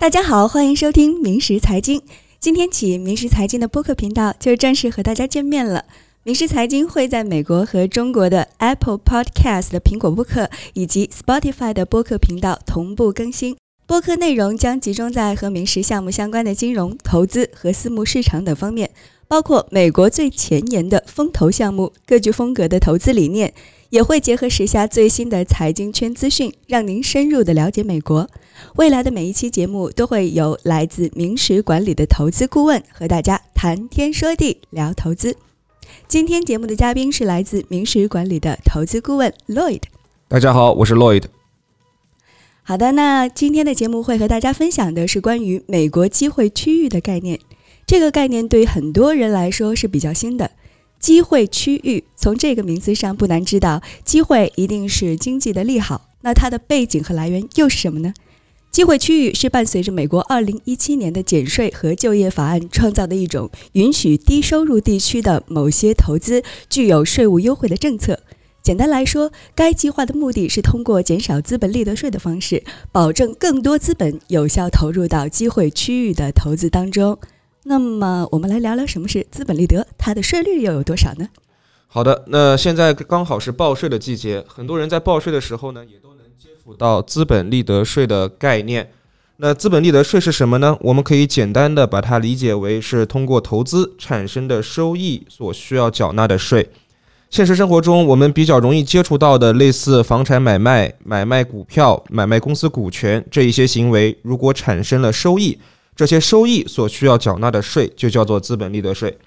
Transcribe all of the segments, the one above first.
大家好，欢迎收听《明时财经》。今天起，《明时财经》的播客频道就正式和大家见面了。《明时财经》会在美国和中国的 Apple Podcast 的苹果播客以及 Spotify 的播客频道同步更新。播客内容将集中在和明时项目相关的金融、投资和私募市场等方面，包括美国最前沿的风投项目、各具风格的投资理念。也会结合时下最新的财经圈资讯，让您深入的了解美国。未来的每一期节目都会有来自明石管理的投资顾问和大家谈天说地聊投资。今天节目的嘉宾是来自明石管理的投资顾问 Lloyd。大家好，我是 Lloyd。好的，那今天的节目会和大家分享的是关于美国机会区域的概念。这个概念对于很多人来说是比较新的。机会区域，从这个名字上不难知道，机会一定是经济的利好。那它的背景和来源又是什么呢？机会区域是伴随着美国2017年的减税和就业法案创造的一种允许低收入地区的某些投资具有税务优惠的政策。简单来说，该计划的目的是通过减少资本利得税的方式，保证更多资本有效投入到机会区域的投资当中。那么我们来聊聊什么是资本利得，它的税率又有多少呢？好的，那现在刚好是报税的季节，很多人在报税的时候呢，也都能接触到资本利得税的概念。那资本利得税是什么呢？我们可以简单的把它理解为是通过投资产生的收益所需要缴纳的税。现实生活中，我们比较容易接触到的类似房产买卖、买卖股票、买卖公司股权这一些行为，如果产生了收益。这些收益所需要缴纳的税就叫做资本利得税。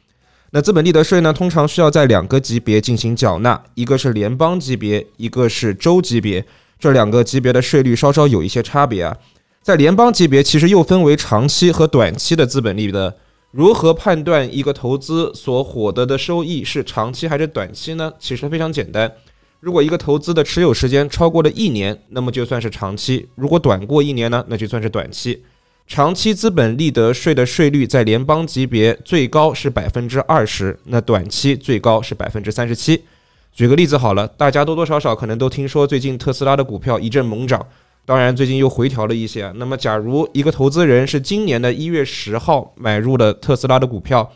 那资本利得税呢，通常需要在两个级别进行缴纳，一个是联邦级别，一个是州级别。这两个级别的税率稍稍有一些差别啊。在联邦级别，其实又分为长期和短期的资本利得。如何判断一个投资所获得的收益是长期还是短期呢？其实非常简单。如果一个投资的持有时间超过了一年，那么就算是长期；如果短过一年呢，那就算是短期。长期资本利得税的税率在联邦级别最高是百分之二十，那短期最高是百分之三十七。举个例子好了，大家多多少少可能都听说最近特斯拉的股票一阵猛涨，当然最近又回调了一些。那么，假如一个投资人是今年的一月十号买入了特斯拉的股票，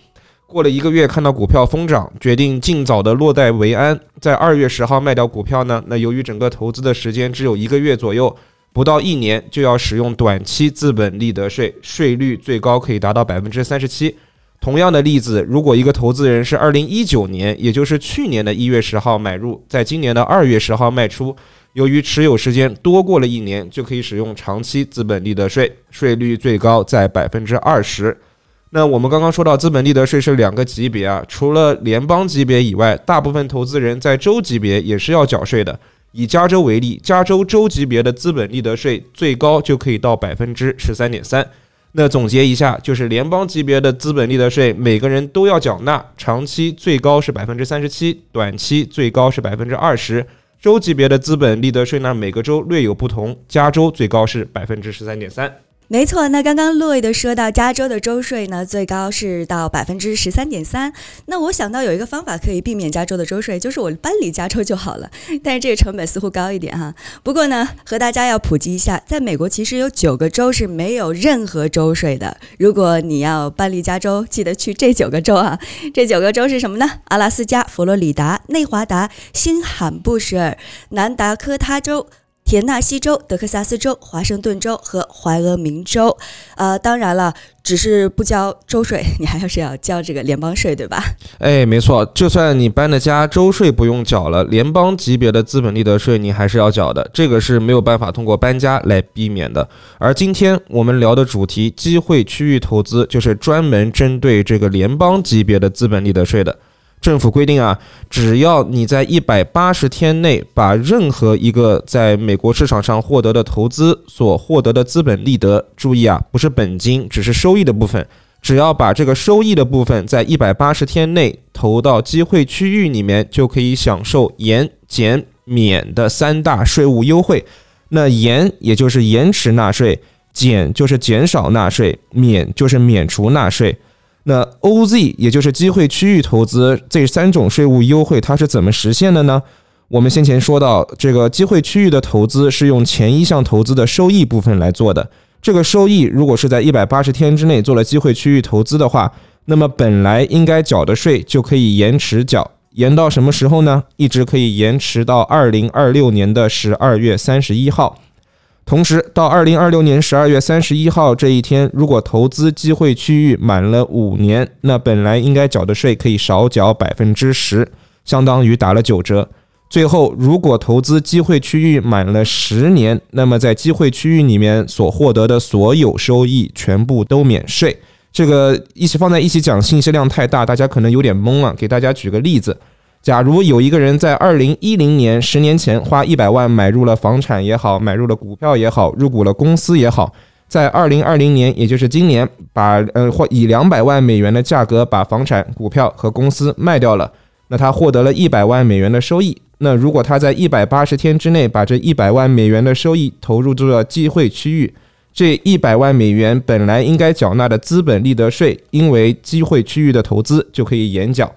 过了一个月看到股票疯涨，决定尽早的落袋为安，在二月十号卖掉股票呢？那由于整个投资的时间只有一个月左右。不到一年就要使用短期资本利得税，税率最高可以达到百分之三十七。同样的例子，如果一个投资人是二零一九年，也就是去年的一月十号买入，在今年的二月十号卖出，由于持有时间多过了一年，就可以使用长期资本利得税，税率最高在百分之二十。那我们刚刚说到资本利得税是两个级别啊，除了联邦级别以外，大部分投资人在州级别也是要缴税的。以加州为例，加州州级别的资本利得税最高就可以到百分之十三点三。那总结一下，就是联邦级别的资本利得税每个人都要缴纳，长期最高是百分之三十七，短期最高是百分之二十。州级别的资本利得税呢，每个州略有不同，加州最高是百分之十三点三。没错，那刚刚洛伊的说到加州的州税呢，最高是到百分之十三点三。那我想到有一个方法可以避免加州的州税，就是我搬离加州就好了。但是这个成本似乎高一点哈。不过呢，和大家要普及一下，在美国其实有九个州是没有任何州税的。如果你要搬离加州，记得去这九个州啊。这九个州是什么呢？阿拉斯加、佛罗里达、内华达、新罕布什尔、南达科他州。田纳西州、德克萨斯州、华盛顿州和怀俄明州，呃，当然了，只是不交州税，你还要是要交这个联邦税，对吧？哎，没错，就算你搬了家，州税不用缴了，联邦级别的资本利得税你还是要缴的，这个是没有办法通过搬家来避免的。而今天我们聊的主题——机会区域投资，就是专门针对这个联邦级别的资本利得税的。政府规定啊，只要你在一百八十天内把任何一个在美国市场上获得的投资所获得的资本利得，注意啊，不是本金，只是收益的部分，只要把这个收益的部分在一百八十天内投到机会区域里面，就可以享受延、减、免的三大税务优惠。那延也就是延迟纳税，减就是减少纳税，免就是免除纳税。那 OZ 也就是机会区域投资这三种税务优惠，它是怎么实现的呢？我们先前说到，这个机会区域的投资是用前一项投资的收益部分来做的，这个收益如果是在一百八十天之内做了机会区域投资的话，那么本来应该缴的税就可以延迟缴，延到什么时候呢？一直可以延迟到二零二六年的十二月三十一号。同时，到二零二六年十二月三十一号这一天，如果投资机会区域满了五年，那本来应该缴的税可以少缴百分之十，相当于打了九折。最后，如果投资机会区域满了十年，那么在机会区域里面所获得的所有收益全部都免税。这个一起放在一起讲，信息量太大，大家可能有点懵了。给大家举个例子：假如有一个人在二零一零年十年前花一百万买入了房产也好，买入了股票也好，入股了公司也好，在二零二零年，也就是今年，把呃或以两百万美元的价格把房产、股票和公司卖掉了，那他获得了一百万美元的收益。那如果他在一百八十天之内把这一百万美元的收益投入这个机会区域，这一百万美元本来应该缴纳的资本利得税，因为机会区域的投资就可以延缴，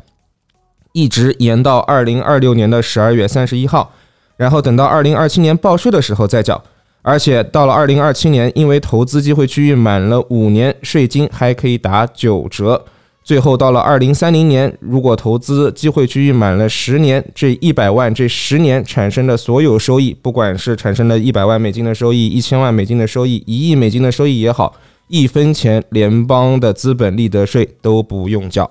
一直延到二零二六年的十二月三十一号，然后等到二零二七年报税的时候再缴，而且到了二零二七年，因为投资机会区域满了五年，税金还可以打九折。最后到了二零三零年，如果投资机会区域满了十年，这一百万这十年产生的所有收益，不管是产生了一百万美金的收益、一千万美金的收益、一亿美金的收益也好，一分钱联邦的资本利得税都不用交。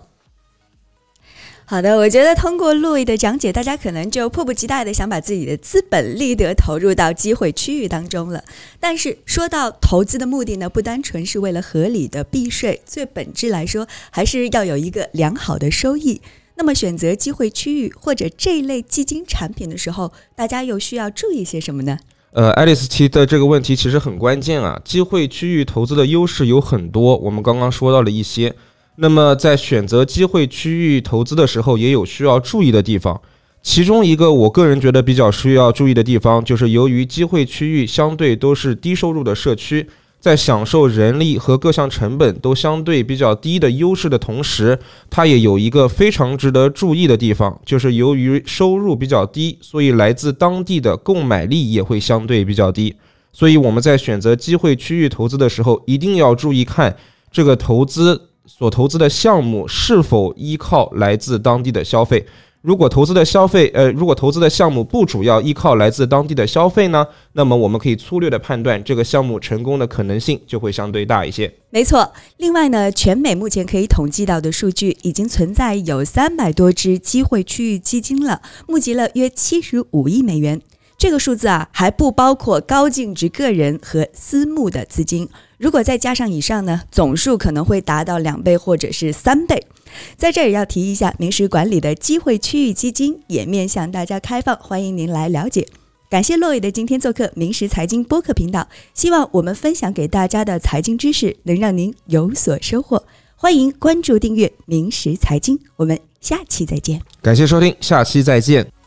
好的，我觉得通过路易的讲解，大家可能就迫不及待的想把自己的资本利得投入到机会区域当中了。但是说到投资的目的呢，不单纯是为了合理的避税，最本质来说，还是要有一个良好的收益。那么选择机会区域或者这类基金产品的时候，大家又需要注意些什么呢？呃，爱丽丝提的这个问题其实很关键啊。机会区域投资的优势有很多，我们刚刚说到了一些。那么在选择机会区域投资的时候，也有需要注意的地方。其中一个我个人觉得比较需要注意的地方，就是由于机会区域相对都是低收入的社区，在享受人力和各项成本都相对比较低的优势的同时，它也有一个非常值得注意的地方，就是由于收入比较低，所以来自当地的购买力也会相对比较低。所以我们在选择机会区域投资的时候，一定要注意看这个投资。所投资的项目是否依靠来自当地的消费？如果投资的消费，呃，如果投资的项目不主要依靠来自当地的消费呢？那么我们可以粗略的判断，这个项目成功的可能性就会相对大一些。没错。另外呢，全美目前可以统计到的数据，已经存在有三百多只机会区域基金了，募集了约七十五亿美元。这个数字啊，还不包括高净值个人和私募的资金。如果再加上以上呢，总数可能会达到两倍或者是三倍。在这儿也要提一下，明石管理的机会区域基金也面向大家开放，欢迎您来了解。感谢洛伟的今天做客明石财经播客频道，希望我们分享给大家的财经知识能让您有所收获。欢迎关注订阅明石财经，我们下期再见。感谢收听，下期再见。